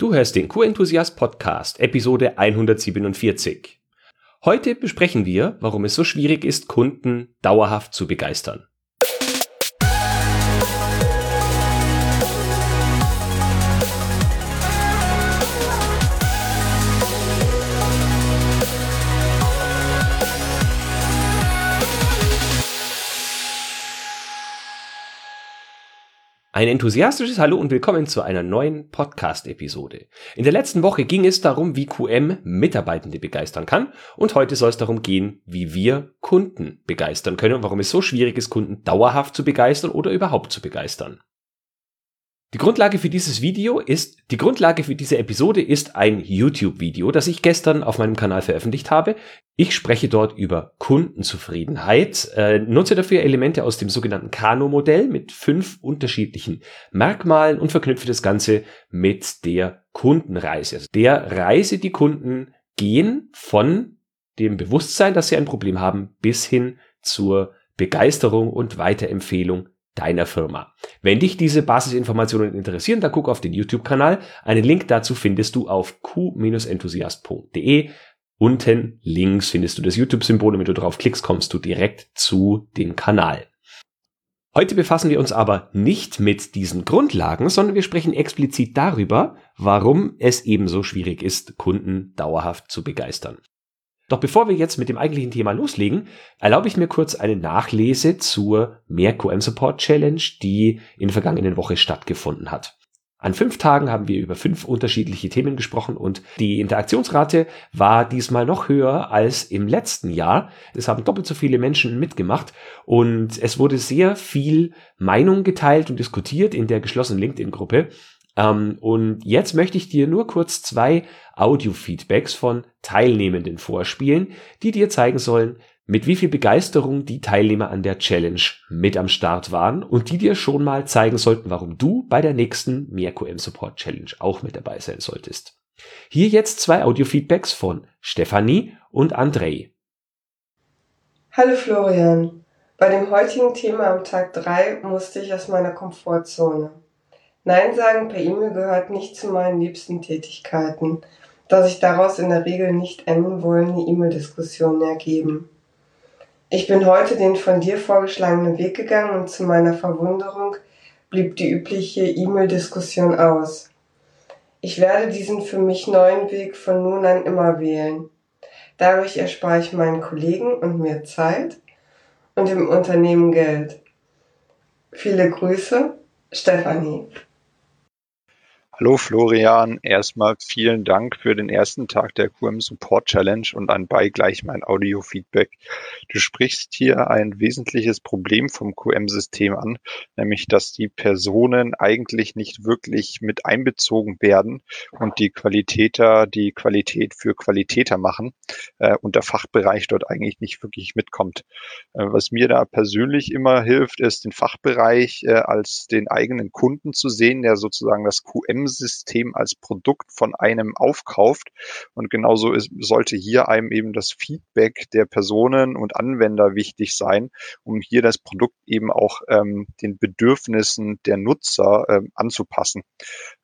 Du hörst den Q-Enthusiast Podcast, Episode 147. Heute besprechen wir, warum es so schwierig ist, Kunden dauerhaft zu begeistern. Ein enthusiastisches Hallo und willkommen zu einer neuen Podcast-Episode. In der letzten Woche ging es darum, wie QM Mitarbeitende begeistern kann und heute soll es darum gehen, wie wir Kunden begeistern können und warum es so schwierig ist, Kunden dauerhaft zu begeistern oder überhaupt zu begeistern. Die Grundlage für dieses Video ist, die Grundlage für diese Episode ist ein YouTube-Video, das ich gestern auf meinem Kanal veröffentlicht habe. Ich spreche dort über Kundenzufriedenheit, äh, nutze dafür Elemente aus dem sogenannten Kano-Modell mit fünf unterschiedlichen Merkmalen und verknüpfe das Ganze mit der Kundenreise. Also der Reise, die Kunden gehen von dem Bewusstsein, dass sie ein Problem haben, bis hin zur Begeisterung und Weiterempfehlung deiner Firma. Wenn dich diese Basisinformationen interessieren, dann guck auf den YouTube-Kanal. Einen Link dazu findest du auf q-enthusiast.de. Unten links findest du das YouTube-Symbol und wenn du drauf klickst, kommst du direkt zu dem Kanal. Heute befassen wir uns aber nicht mit diesen Grundlagen, sondern wir sprechen explizit darüber, warum es ebenso schwierig ist, Kunden dauerhaft zu begeistern. Doch bevor wir jetzt mit dem eigentlichen Thema loslegen, erlaube ich mir kurz eine Nachlese zur Mehr Support Challenge, die in der vergangenen Woche stattgefunden hat. An fünf Tagen haben wir über fünf unterschiedliche Themen gesprochen und die Interaktionsrate war diesmal noch höher als im letzten Jahr. Es haben doppelt so viele Menschen mitgemacht und es wurde sehr viel Meinung geteilt und diskutiert in der geschlossenen LinkedIn-Gruppe. Ähm, und jetzt möchte ich dir nur kurz zwei Audio-Feedbacks von Teilnehmenden vorspielen, die dir zeigen sollen, mit wie viel Begeisterung die Teilnehmer an der Challenge mit am Start waren und die dir schon mal zeigen sollten, warum du bei der nächsten MeerQM Support Challenge auch mit dabei sein solltest. Hier jetzt zwei Audio-Feedbacks von Stefanie und Andrei. Hallo Florian. Bei dem heutigen Thema am Tag 3 musste ich aus meiner Komfortzone. Nein sagen per E-Mail gehört nicht zu meinen liebsten Tätigkeiten, da sich daraus in der Regel nicht enden wollende E-Mail-Diskussionen ergeben. Ich bin heute den von dir vorgeschlagenen Weg gegangen und zu meiner Verwunderung blieb die übliche E-Mail-Diskussion aus. Ich werde diesen für mich neuen Weg von nun an immer wählen. Dadurch erspare ich meinen Kollegen und mir Zeit und dem Unternehmen Geld. Viele Grüße, Stefanie. Hallo Florian, erstmal vielen Dank für den ersten Tag der QM Support Challenge und anbei gleich mein Audio-Feedback. Du sprichst hier ein wesentliches Problem vom QM-System an, nämlich dass die Personen eigentlich nicht wirklich mit einbezogen werden und die Qualitäter die Qualität für Qualitäter machen äh, und der Fachbereich dort eigentlich nicht wirklich mitkommt. Äh, was mir da persönlich immer hilft, ist den Fachbereich äh, als den eigenen Kunden zu sehen, der sozusagen das QM system als Produkt von einem aufkauft. Und genauso ist, sollte hier einem eben das Feedback der Personen und Anwender wichtig sein, um hier das Produkt eben auch ähm, den Bedürfnissen der Nutzer ähm, anzupassen.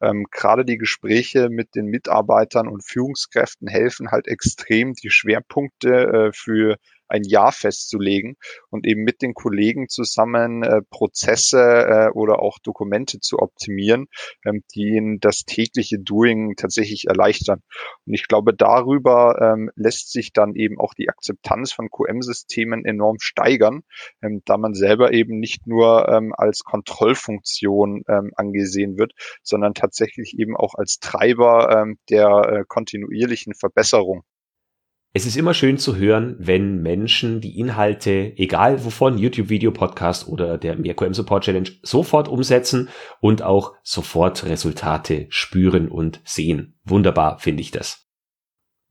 Ähm, Gerade die Gespräche mit den Mitarbeitern und Führungskräften helfen halt extrem, die Schwerpunkte äh, für ein Jahr festzulegen und eben mit den Kollegen zusammen äh, Prozesse äh, oder auch Dokumente zu optimieren, ähm, die ihnen das tägliche Doing tatsächlich erleichtern. Und ich glaube, darüber ähm, lässt sich dann eben auch die Akzeptanz von QM-Systemen enorm steigern, ähm, da man selber eben nicht nur ähm, als Kontrollfunktion ähm, angesehen wird, sondern tatsächlich eben auch als Treiber ähm, der äh, kontinuierlichen Verbesserung. Es ist immer schön zu hören, wenn Menschen die Inhalte, egal wovon, YouTube-Video, Podcast oder der MeerQM Support Challenge, sofort umsetzen und auch sofort Resultate spüren und sehen. Wunderbar finde ich das.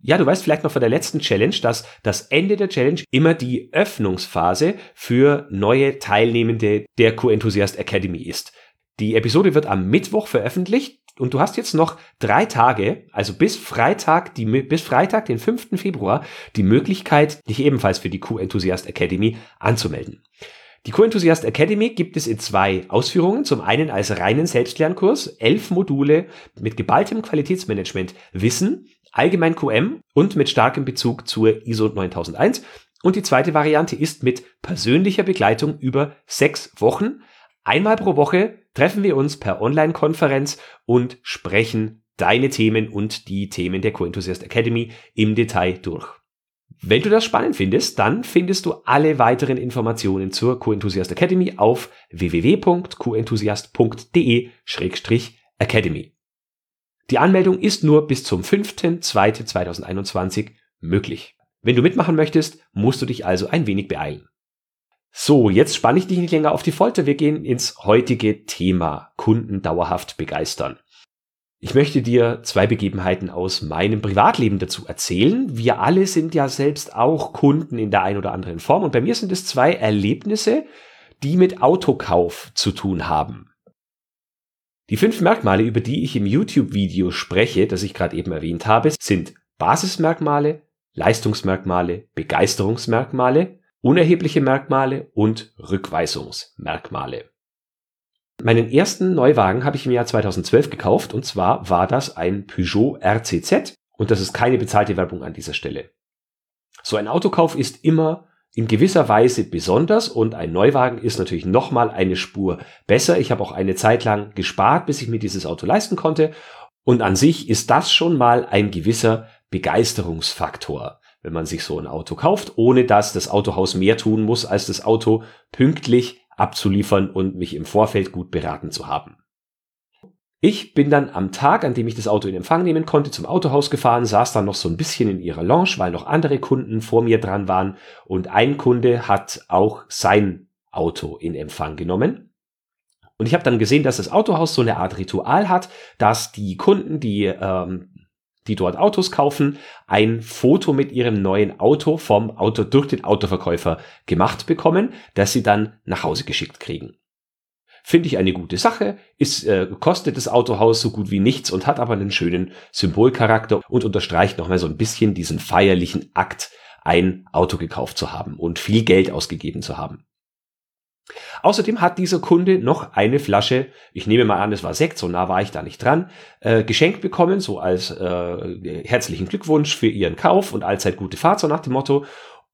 Ja, du weißt vielleicht noch von der letzten Challenge, dass das Ende der Challenge immer die Öffnungsphase für neue Teilnehmende der Q-Enthusiast Academy ist. Die Episode wird am Mittwoch veröffentlicht und du hast jetzt noch drei Tage, also bis Freitag, die, bis Freitag, den 5. Februar, die Möglichkeit, dich ebenfalls für die Q-Enthusiast Academy anzumelden. Die Co-Enthusiast Academy gibt es in zwei Ausführungen. Zum einen als reinen Selbstlernkurs, elf Module mit geballtem Qualitätsmanagement Wissen, allgemein QM und mit starkem Bezug zur ISO 9001. Und die zweite Variante ist mit persönlicher Begleitung über sechs Wochen. Einmal pro Woche treffen wir uns per Online-Konferenz und sprechen deine Themen und die Themen der Co-Enthusiast Academy im Detail durch. Wenn du das spannend findest, dann findest du alle weiteren Informationen zur Co-Enthusiast Academy auf www.coenthusiast.de-academy. Die Anmeldung ist nur bis zum 5.2.2021 möglich. Wenn du mitmachen möchtest, musst du dich also ein wenig beeilen. So, jetzt spanne ich dich nicht länger auf die Folter. Wir gehen ins heutige Thema Kunden dauerhaft begeistern. Ich möchte dir zwei Begebenheiten aus meinem Privatleben dazu erzählen. Wir alle sind ja selbst auch Kunden in der einen oder anderen Form und bei mir sind es zwei Erlebnisse, die mit Autokauf zu tun haben. Die fünf Merkmale, über die ich im YouTube-Video spreche, das ich gerade eben erwähnt habe, sind Basismerkmale, Leistungsmerkmale, Begeisterungsmerkmale, unerhebliche Merkmale und Rückweisungsmerkmale. Meinen ersten Neuwagen habe ich im Jahr 2012 gekauft und zwar war das ein Peugeot RCZ und das ist keine bezahlte Werbung an dieser Stelle. So ein Autokauf ist immer in gewisser Weise besonders und ein Neuwagen ist natürlich nochmal eine Spur besser. Ich habe auch eine Zeit lang gespart, bis ich mir dieses Auto leisten konnte und an sich ist das schon mal ein gewisser Begeisterungsfaktor, wenn man sich so ein Auto kauft, ohne dass das Autohaus mehr tun muss, als das Auto pünktlich abzuliefern und mich im Vorfeld gut beraten zu haben. Ich bin dann am Tag, an dem ich das Auto in Empfang nehmen konnte, zum Autohaus gefahren, saß dann noch so ein bisschen in ihrer Lounge, weil noch andere Kunden vor mir dran waren und ein Kunde hat auch sein Auto in Empfang genommen. Und ich habe dann gesehen, dass das Autohaus so eine Art Ritual hat, dass die Kunden, die ähm, die dort Autos kaufen, ein Foto mit ihrem neuen Auto vom Auto durch den Autoverkäufer gemacht bekommen, das sie dann nach Hause geschickt kriegen. Finde ich eine gute Sache, ist, äh, kostet das Autohaus so gut wie nichts und hat aber einen schönen Symbolcharakter und unterstreicht nochmal so ein bisschen diesen feierlichen Akt, ein Auto gekauft zu haben und viel Geld ausgegeben zu haben. Außerdem hat dieser Kunde noch eine Flasche, ich nehme mal an, es war Sekt, so nah war ich da nicht dran, äh, geschenkt bekommen, so als äh, herzlichen Glückwunsch für ihren Kauf und allzeit gute Fahrt, so nach dem Motto.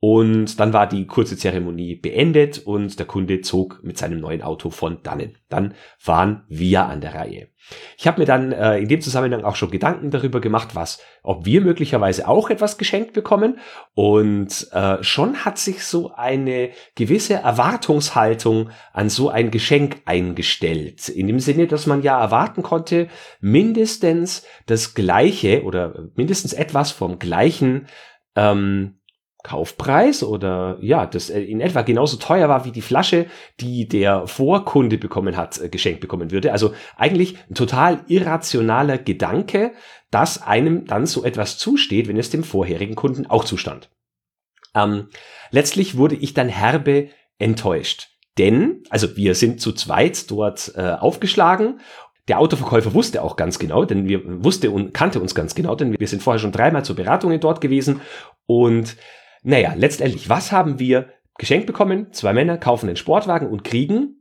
Und dann war die kurze Zeremonie beendet und der Kunde zog mit seinem neuen Auto von dannen. Dann waren wir an der Reihe. Ich habe mir dann äh, in dem Zusammenhang auch schon Gedanken darüber gemacht, was, ob wir möglicherweise auch etwas geschenkt bekommen. Und äh, schon hat sich so eine gewisse Erwartungshaltung an so ein Geschenk eingestellt. In dem Sinne, dass man ja erwarten konnte, mindestens das gleiche oder mindestens etwas vom gleichen ähm, Kaufpreis oder ja, das äh, in etwa genauso teuer war wie die Flasche, die der Vorkunde bekommen hat, äh, geschenkt bekommen würde. Also eigentlich ein total irrationaler Gedanke, dass einem dann so etwas zusteht, wenn es dem vorherigen Kunden auch zustand. Ähm, letztlich wurde ich dann herbe enttäuscht. Denn, also wir sind zu zweit dort äh, aufgeschlagen der Autoverkäufer wusste auch ganz genau, denn wir wusste und kannte uns ganz genau, denn wir sind vorher schon dreimal zur Beratungen dort gewesen und naja, letztendlich, was haben wir geschenkt bekommen? Zwei Männer kaufen einen Sportwagen und kriegen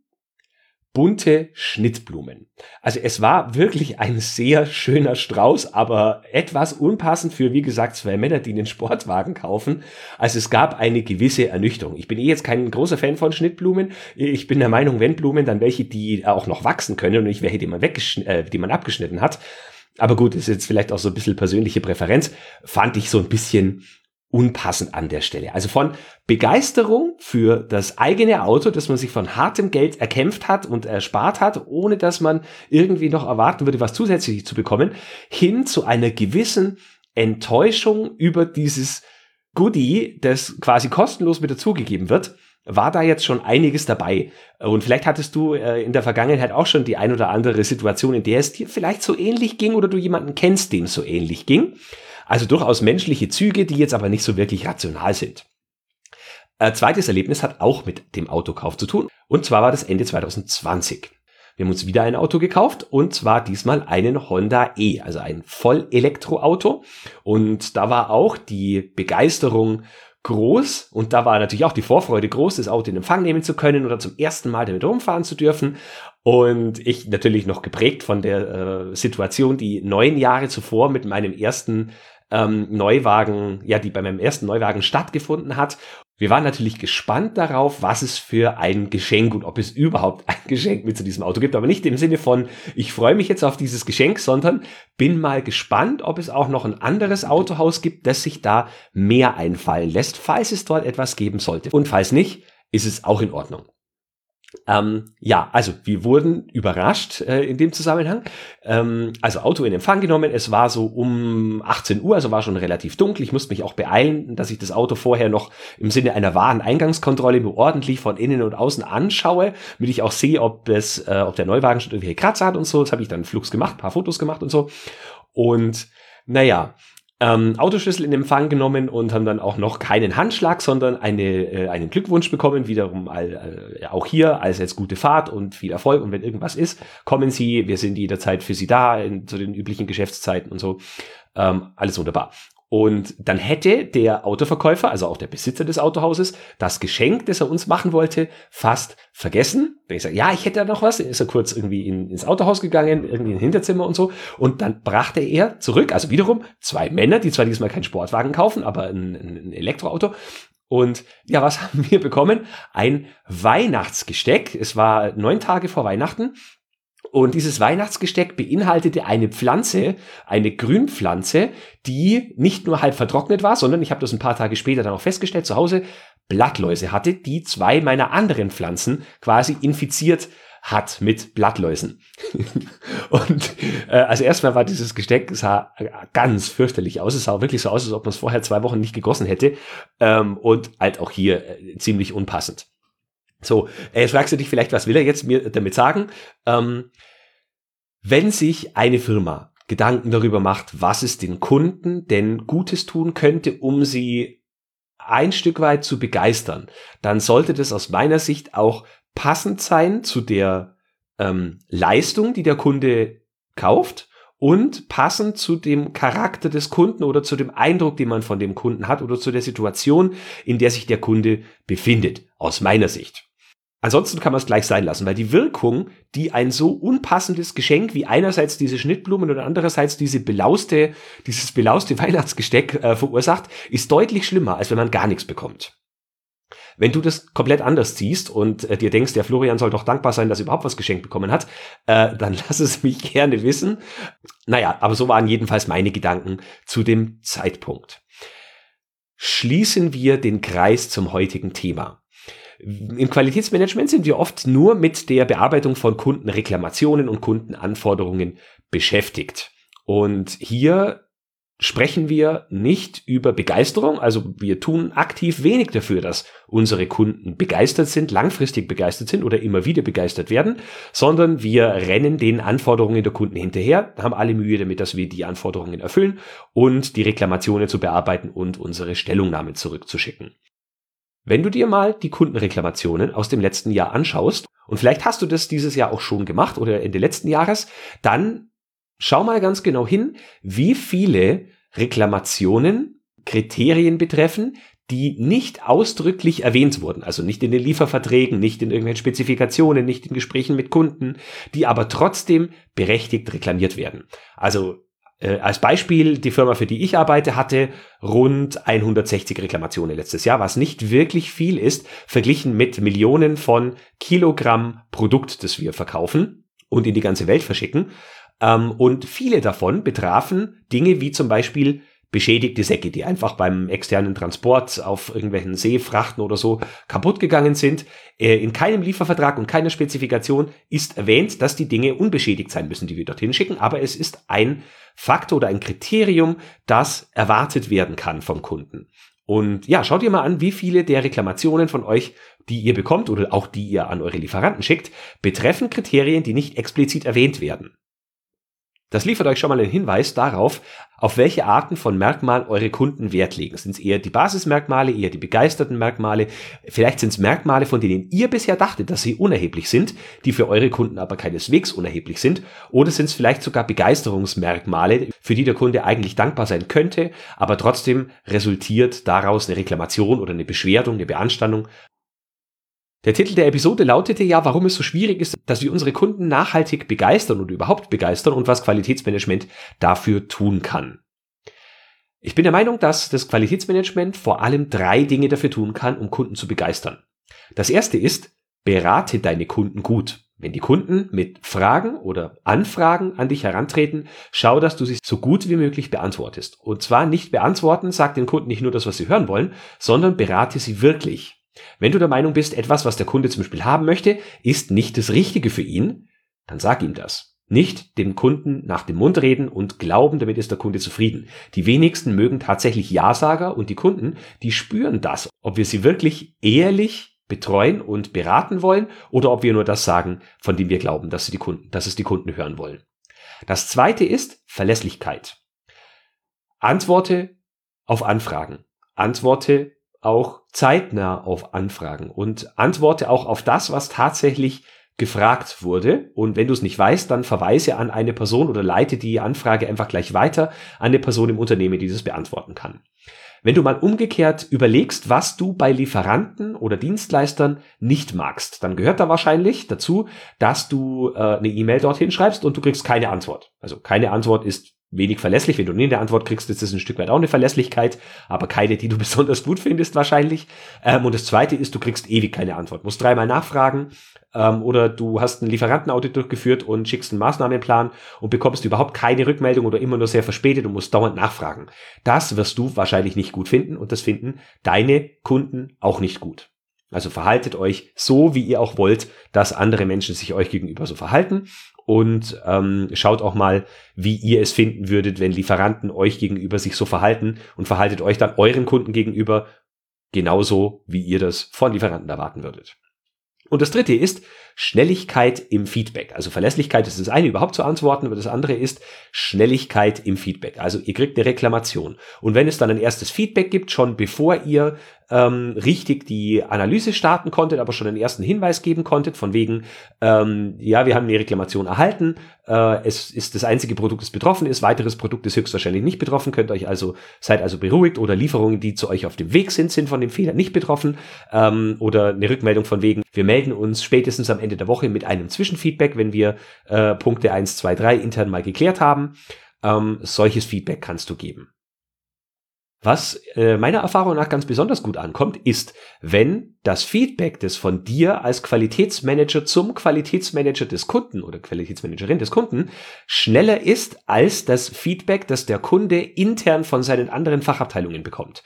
bunte Schnittblumen. Also es war wirklich ein sehr schöner Strauß, aber etwas unpassend für, wie gesagt, zwei Männer, die einen Sportwagen kaufen. Also es gab eine gewisse Ernüchterung. Ich bin eh jetzt kein großer Fan von Schnittblumen. Ich bin der Meinung, wenn Blumen, dann welche, die auch noch wachsen können und nicht welche, die man, äh, die man abgeschnitten hat. Aber gut, ist jetzt vielleicht auch so ein bisschen persönliche Präferenz. Fand ich so ein bisschen unpassend an der Stelle. Also von Begeisterung für das eigene Auto, das man sich von hartem Geld erkämpft hat und erspart hat, ohne dass man irgendwie noch erwarten würde, was zusätzlich zu bekommen, hin zu einer gewissen Enttäuschung über dieses Goodie, das quasi kostenlos mit dazugegeben wird, war da jetzt schon einiges dabei. Und vielleicht hattest du äh, in der Vergangenheit auch schon die ein oder andere Situation, in der es dir vielleicht so ähnlich ging oder du jemanden kennst, dem so ähnlich ging. Also durchaus menschliche Züge, die jetzt aber nicht so wirklich rational sind. Ein zweites Erlebnis hat auch mit dem Autokauf zu tun. Und zwar war das Ende 2020. Wir haben uns wieder ein Auto gekauft und zwar diesmal einen Honda E, also ein Vollelektroauto. Und da war auch die Begeisterung groß und da war natürlich auch die Vorfreude groß, das Auto in Empfang nehmen zu können oder zum ersten Mal damit rumfahren zu dürfen. Und ich natürlich noch geprägt von der äh, Situation, die neun Jahre zuvor mit meinem ersten ähm, Neuwagen, ja, die bei meinem ersten Neuwagen stattgefunden hat. Wir waren natürlich gespannt darauf, was es für ein Geschenk und ob es überhaupt ein Geschenk mit zu diesem Auto gibt. Aber nicht im Sinne von, ich freue mich jetzt auf dieses Geschenk, sondern bin mal gespannt, ob es auch noch ein anderes Autohaus gibt, das sich da mehr einfallen lässt, falls es dort etwas geben sollte. Und falls nicht, ist es auch in Ordnung. Ähm, ja, also wir wurden überrascht äh, in dem Zusammenhang. Ähm, also Auto in Empfang genommen. Es war so um 18 Uhr, also war schon relativ dunkel. Ich musste mich auch beeilen, dass ich das Auto vorher noch im Sinne einer wahren Eingangskontrolle mir ordentlich von innen und außen anschaue, damit ich auch sehe, ob das, äh, ob der Neuwagen schon irgendwelche Kratzer hat und so. Das habe ich dann flugs gemacht, paar Fotos gemacht und so. Und naja, ähm, Autoschlüssel in Empfang genommen und haben dann auch noch keinen Handschlag, sondern eine, äh, einen Glückwunsch bekommen, wiederum all, äh, auch hier als jetzt gute Fahrt und viel Erfolg und wenn irgendwas ist, kommen Sie, wir sind jederzeit für Sie da in, zu den üblichen Geschäftszeiten und so. Ähm, alles wunderbar. Und dann hätte der Autoverkäufer, also auch der Besitzer des Autohauses, das Geschenk, das er uns machen wollte, fast vergessen. Wenn ich sage, ja, ich hätte da noch was, dann ist er kurz irgendwie in, ins Autohaus gegangen, irgendwie in Hinterzimmer und so. Und dann brachte er zurück, also wiederum zwei Männer, die zwar diesmal keinen Sportwagen kaufen, aber ein, ein Elektroauto. Und ja, was haben wir bekommen? Ein Weihnachtsgesteck. Es war neun Tage vor Weihnachten und dieses Weihnachtsgesteck beinhaltete eine Pflanze, eine Grünpflanze, die nicht nur halb vertrocknet war, sondern ich habe das ein paar Tage später dann auch festgestellt, zu Hause Blattläuse hatte, die zwei meiner anderen Pflanzen quasi infiziert hat mit Blattläusen. und äh, also erstmal war dieses Gesteck sah ganz fürchterlich aus. Es sah wirklich so aus, als ob man es vorher zwei Wochen nicht gegossen hätte. Ähm, und halt auch hier äh, ziemlich unpassend. So, äh, jetzt fragst du dich vielleicht, was will er jetzt mir damit sagen? Ähm, wenn sich eine Firma Gedanken darüber macht, was es den Kunden denn Gutes tun könnte, um sie ein Stück weit zu begeistern, dann sollte das aus meiner Sicht auch passend sein zu der ähm, Leistung, die der Kunde kauft und passend zu dem Charakter des Kunden oder zu dem Eindruck, den man von dem Kunden hat oder zu der Situation, in der sich der Kunde befindet, aus meiner Sicht. Ansonsten kann man es gleich sein lassen, weil die Wirkung, die ein so unpassendes Geschenk wie einerseits diese Schnittblumen oder andererseits diese belauste, dieses belauste Weihnachtsgesteck äh, verursacht, ist deutlich schlimmer, als wenn man gar nichts bekommt. Wenn du das komplett anders siehst und äh, dir denkst, der Florian soll doch dankbar sein, dass er überhaupt was geschenkt bekommen hat, äh, dann lass es mich gerne wissen. Naja, aber so waren jedenfalls meine Gedanken zu dem Zeitpunkt. Schließen wir den Kreis zum heutigen Thema. Im Qualitätsmanagement sind wir oft nur mit der Bearbeitung von Kundenreklamationen und Kundenanforderungen beschäftigt. Und hier sprechen wir nicht über Begeisterung, also wir tun aktiv wenig dafür, dass unsere Kunden begeistert sind, langfristig begeistert sind oder immer wieder begeistert werden, sondern wir rennen den Anforderungen der Kunden hinterher, haben alle Mühe damit, dass wir die Anforderungen erfüllen und die Reklamationen zu bearbeiten und unsere Stellungnahme zurückzuschicken. Wenn du dir mal die Kundenreklamationen aus dem letzten Jahr anschaust, und vielleicht hast du das dieses Jahr auch schon gemacht oder Ende letzten Jahres, dann schau mal ganz genau hin, wie viele Reklamationen Kriterien betreffen, die nicht ausdrücklich erwähnt wurden, also nicht in den Lieferverträgen, nicht in irgendwelchen Spezifikationen, nicht in Gesprächen mit Kunden, die aber trotzdem berechtigt reklamiert werden. Also äh, als Beispiel, die Firma, für die ich arbeite, hatte rund 160 Reklamationen letztes Jahr, was nicht wirklich viel ist, verglichen mit Millionen von Kilogramm Produkt, das wir verkaufen und in die ganze Welt verschicken. Ähm, und viele davon betrafen Dinge wie zum Beispiel beschädigte Säcke, die einfach beim externen Transport auf irgendwelchen Seefrachten oder so kaputt gegangen sind. Äh, in keinem Liefervertrag und keiner Spezifikation ist erwähnt, dass die Dinge unbeschädigt sein müssen, die wir dorthin schicken, aber es ist ein Faktor oder ein Kriterium, das erwartet werden kann vom Kunden. Und ja, schaut ihr mal an, wie viele der Reklamationen von euch, die ihr bekommt oder auch die ihr an eure Lieferanten schickt, betreffen Kriterien, die nicht explizit erwähnt werden. Das liefert euch schon mal einen Hinweis darauf, auf welche Arten von Merkmalen eure Kunden Wert legen. Sind es eher die Basismerkmale, eher die begeisterten Merkmale? Vielleicht sind es Merkmale, von denen ihr bisher dachtet, dass sie unerheblich sind, die für eure Kunden aber keineswegs unerheblich sind. Oder sind es vielleicht sogar Begeisterungsmerkmale, für die der Kunde eigentlich dankbar sein könnte, aber trotzdem resultiert daraus eine Reklamation oder eine Beschwerdung, eine Beanstandung, der Titel der Episode lautete ja, warum es so schwierig ist, dass wir unsere Kunden nachhaltig begeistern oder überhaupt begeistern und was Qualitätsmanagement dafür tun kann. Ich bin der Meinung, dass das Qualitätsmanagement vor allem drei Dinge dafür tun kann, um Kunden zu begeistern. Das erste ist, berate deine Kunden gut. Wenn die Kunden mit Fragen oder Anfragen an dich herantreten, schau, dass du sie so gut wie möglich beantwortest. Und zwar nicht beantworten, sag den Kunden nicht nur das, was sie hören wollen, sondern berate sie wirklich. Wenn du der Meinung bist, etwas, was der Kunde zum Beispiel haben möchte, ist nicht das Richtige für ihn, dann sag ihm das. Nicht dem Kunden nach dem Mund reden und glauben, damit ist der Kunde zufrieden. Die wenigsten mögen tatsächlich Ja-Sager und die Kunden, die spüren das, ob wir sie wirklich ehrlich betreuen und beraten wollen oder ob wir nur das sagen, von dem wir glauben, dass, sie die Kunden, dass es die Kunden hören wollen. Das zweite ist Verlässlichkeit. Antworte auf Anfragen. Antworte auch zeitnah auf Anfragen und antworte auch auf das, was tatsächlich gefragt wurde. Und wenn du es nicht weißt, dann verweise an eine Person oder leite die Anfrage einfach gleich weiter an eine Person im Unternehmen, die das beantworten kann. Wenn du mal umgekehrt überlegst, was du bei Lieferanten oder Dienstleistern nicht magst, dann gehört da wahrscheinlich dazu, dass du äh, eine E-Mail dorthin schreibst und du kriegst keine Antwort. Also keine Antwort ist wenig verlässlich. Wenn du nie eine Antwort kriegst, ist das ein Stück weit auch eine Verlässlichkeit, aber keine, die du besonders gut findest wahrscheinlich. Ähm, und das zweite ist, du kriegst ewig keine Antwort. Musst dreimal nachfragen ähm, oder du hast einen Lieferantenaudit durchgeführt und schickst einen Maßnahmenplan und bekommst überhaupt keine Rückmeldung oder immer nur sehr verspätet und musst dauernd nachfragen. Das wirst du wahrscheinlich nicht gut finden und das finden deine Kunden auch nicht gut. Also verhaltet euch so, wie ihr auch wollt, dass andere Menschen sich euch gegenüber so verhalten und ähm, schaut auch mal, wie ihr es finden würdet, wenn Lieferanten euch gegenüber sich so verhalten und verhaltet euch dann euren Kunden gegenüber genauso, wie ihr das von Lieferanten erwarten würdet. Und das dritte ist Schnelligkeit im Feedback. Also Verlässlichkeit ist das eine, überhaupt zu antworten, aber das andere ist Schnelligkeit im Feedback. Also ihr kriegt eine Reklamation. Und wenn es dann ein erstes Feedback gibt, schon bevor ihr ähm, richtig die Analyse starten konntet, aber schon einen ersten Hinweis geben konntet, von wegen, ähm, ja, wir haben eine Reklamation erhalten, äh, es ist das einzige Produkt, das betroffen ist, weiteres Produkt ist höchstwahrscheinlich nicht betroffen, könnt euch also, seid also beruhigt oder Lieferungen, die zu euch auf dem Weg sind, sind von dem Fehler nicht betroffen ähm, oder eine Rückmeldung von wegen, wir melden uns spätestens am Ende der Woche mit einem Zwischenfeedback, wenn wir äh, Punkte 1, 2, 3 intern mal geklärt haben. Ähm, solches Feedback kannst du geben. Was äh, meiner Erfahrung nach ganz besonders gut ankommt, ist, wenn das Feedback, das von dir als Qualitätsmanager zum Qualitätsmanager des Kunden oder Qualitätsmanagerin des Kunden schneller ist als das Feedback, das der Kunde intern von seinen anderen Fachabteilungen bekommt.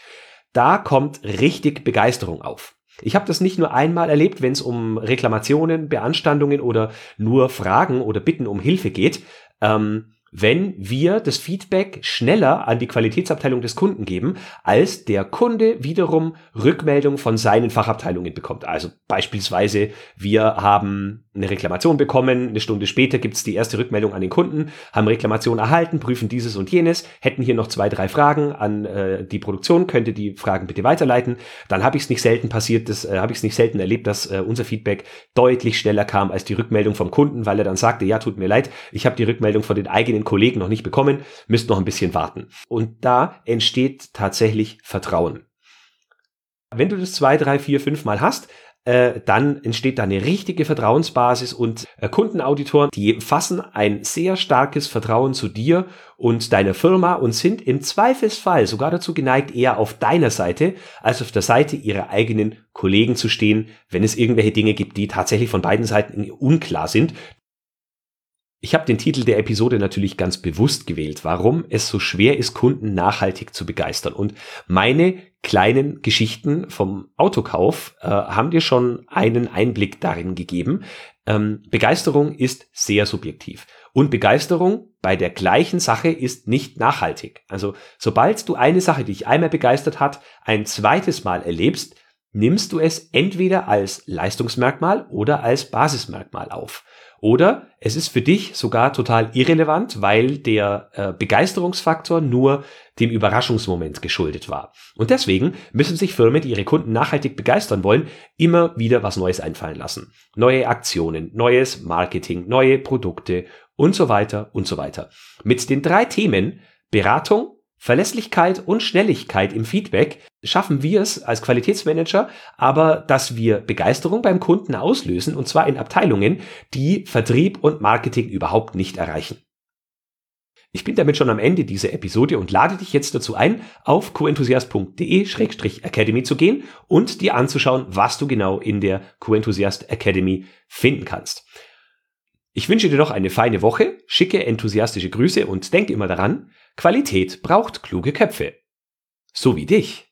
Da kommt richtig Begeisterung auf. Ich habe das nicht nur einmal erlebt, wenn es um Reklamationen, Beanstandungen oder nur Fragen oder Bitten um Hilfe geht. Ähm, wenn wir das Feedback schneller an die Qualitätsabteilung des Kunden geben, als der Kunde wiederum Rückmeldung von seinen Fachabteilungen bekommt. Also beispielsweise, wir haben eine Reklamation bekommen, eine Stunde später gibt es die erste Rückmeldung an den Kunden, haben Reklamation erhalten, prüfen dieses und jenes, hätten hier noch zwei, drei Fragen an äh, die Produktion, könnte die Fragen bitte weiterleiten. Dann habe ich es nicht selten passiert, das äh, habe ich es nicht selten erlebt, dass äh, unser Feedback deutlich schneller kam als die Rückmeldung vom Kunden, weil er dann sagte, ja, tut mir leid, ich habe die Rückmeldung von den eigenen Kollegen noch nicht bekommen, müsst noch ein bisschen warten. Und da entsteht tatsächlich Vertrauen. Wenn du das zwei, drei, vier, fünf Mal hast, äh, dann entsteht da eine richtige Vertrauensbasis und äh, Kundenauditoren, die fassen ein sehr starkes Vertrauen zu dir und deiner Firma und sind im Zweifelsfall sogar dazu geneigt, eher auf deiner Seite als auf der Seite ihrer eigenen Kollegen zu stehen, wenn es irgendwelche Dinge gibt, die tatsächlich von beiden Seiten unklar sind. Ich habe den Titel der Episode natürlich ganz bewusst gewählt, warum es so schwer ist, Kunden nachhaltig zu begeistern. Und meine kleinen Geschichten vom Autokauf äh, haben dir schon einen Einblick darin gegeben. Ähm, Begeisterung ist sehr subjektiv. Und Begeisterung bei der gleichen Sache ist nicht nachhaltig. Also sobald du eine Sache, die dich einmal begeistert hat, ein zweites Mal erlebst, nimmst du es entweder als Leistungsmerkmal oder als Basismerkmal auf. Oder es ist für dich sogar total irrelevant, weil der äh, Begeisterungsfaktor nur dem Überraschungsmoment geschuldet war. Und deswegen müssen sich Firmen, die ihre Kunden nachhaltig begeistern wollen, immer wieder was Neues einfallen lassen. Neue Aktionen, neues Marketing, neue Produkte und so weiter und so weiter. Mit den drei Themen Beratung, Verlässlichkeit und Schnelligkeit im Feedback schaffen wir es als Qualitätsmanager, aber dass wir Begeisterung beim Kunden auslösen und zwar in Abteilungen, die Vertrieb und Marketing überhaupt nicht erreichen. Ich bin damit schon am Ende dieser Episode und lade dich jetzt dazu ein, auf coenthusiast.de-academy zu gehen und dir anzuschauen, was du genau in der Coenthusiast Academy finden kannst. Ich wünsche dir noch eine feine Woche, schicke enthusiastische Grüße und denk immer daran, Qualität braucht kluge Köpfe. So wie dich.